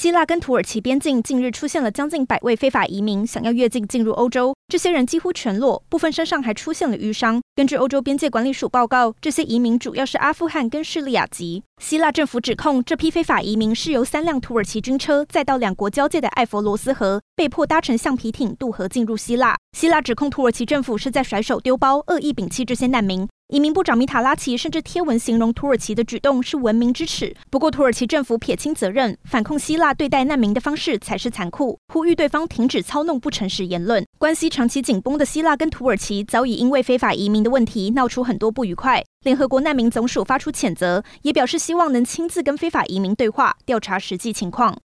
希腊跟土耳其边境近日出现了将近百位非法移民，想要越境进入欧洲。这些人几乎全裸，部分身上还出现了瘀伤。根据欧洲边界管理署报告，这些移民主要是阿富汗跟叙利亚籍。希腊政府指控这批非法移民是由三辆土耳其军车载到两国交界的艾佛罗斯河，被迫搭乘橡皮艇渡河进入希腊。希腊指控土耳其政府是在甩手丢包，恶意摒弃这些难民。移民部长米塔拉奇甚至贴文形容土耳其的举动是文明之耻。不过，土耳其政府撇清责任，反控希腊对待难民的方式才是残酷，呼吁对方停止操弄不诚实言论。关系长期紧绷的希腊跟土耳其早已因为非法移民的问题闹出很多不愉快。联合国难民总署发出谴责，也表示希望能亲自跟非法移民对话，调查实际情况。